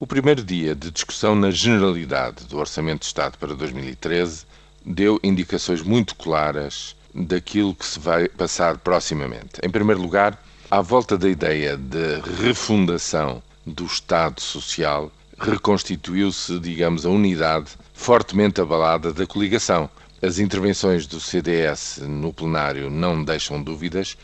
O primeiro dia de discussão na generalidade do Orçamento de Estado para 2013 deu indicações muito claras daquilo que se vai passar proximamente. Em primeiro lugar, à volta da ideia de refundação do Estado Social, reconstituiu-se, digamos, a unidade fortemente abalada da coligação. As intervenções do CDS no plenário não deixam dúvidas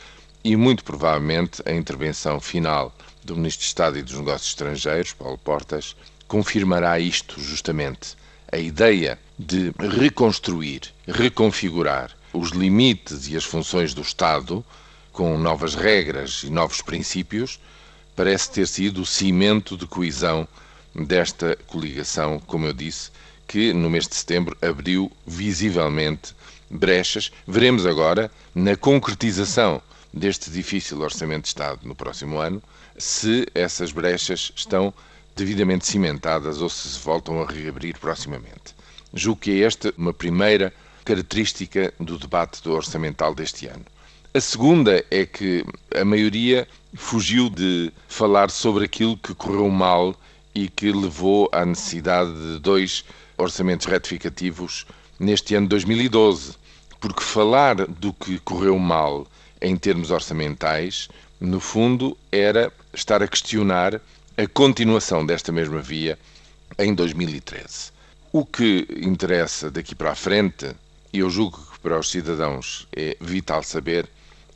e, muito provavelmente, a intervenção final do Ministro de Estado e dos Negócios Estrangeiros, Paulo Portas, confirmará isto justamente. A ideia de reconstruir, reconfigurar os limites e as funções do Estado com novas regras e novos princípios parece ter sido o cimento de coesão desta coligação, como eu disse, que no mês de setembro abriu visivelmente brechas. Veremos agora, na concretização deste difícil Orçamento de Estado no próximo ano, se essas brechas estão devidamente cimentadas ou se se voltam a reabrir proximamente. Julgo que é esta uma primeira característica do debate do orçamental deste ano. A segunda é que a maioria fugiu de falar sobre aquilo que correu mal e que levou à necessidade de dois orçamentos retificativos neste ano de 2012. Porque falar do que correu mal em termos orçamentais, no fundo, era estar a questionar a continuação desta mesma via em 2013. O que interessa daqui para a frente, e eu julgo que para os cidadãos é vital saber,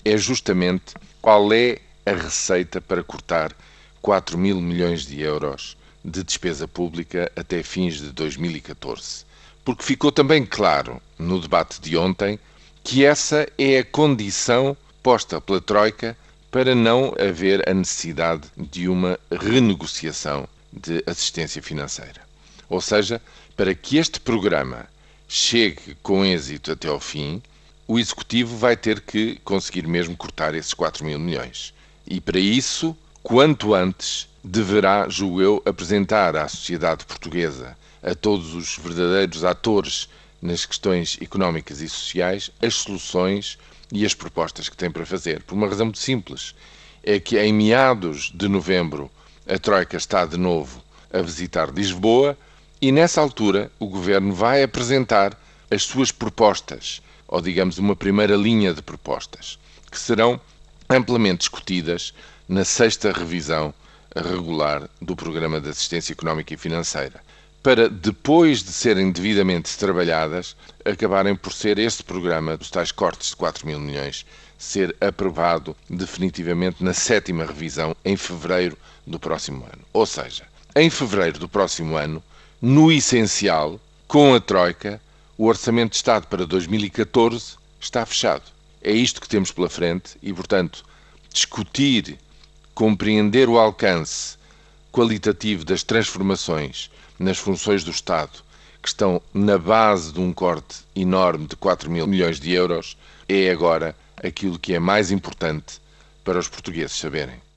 é justamente qual é a receita para cortar 4 mil milhões de euros de despesa pública até fins de 2014. Porque ficou também claro no debate de ontem que essa é a condição posta pela Troika para não haver a necessidade de uma renegociação de assistência financeira. Ou seja, para que este programa chegue com êxito até ao fim, o Executivo vai ter que conseguir mesmo cortar esses 4 mil milhões. E para isso, quanto antes, deverá, julgo eu, apresentar à sociedade portuguesa, a todos os verdadeiros atores nas questões económicas e sociais, as soluções e as propostas que tem para fazer. Por uma razão muito simples. É que em meados de novembro a Troika está de novo a visitar Lisboa e nessa altura o governo vai apresentar as suas propostas, ou digamos uma primeira linha de propostas, que serão amplamente discutidas na sexta revisão regular do Programa de Assistência Económica e Financeira para, depois de serem devidamente trabalhadas, acabarem por ser este programa dos tais cortes de 4 mil milhões ser aprovado definitivamente na sétima revisão em fevereiro do próximo ano. Ou seja, em fevereiro do próximo ano, no essencial, com a Troika, o Orçamento de Estado para 2014 está fechado. É isto que temos pela frente e, portanto, discutir, compreender o alcance qualitativo das transformações nas funções do Estado, que estão na base de um corte enorme de 4 mil milhões de euros, é agora aquilo que é mais importante para os portugueses saberem.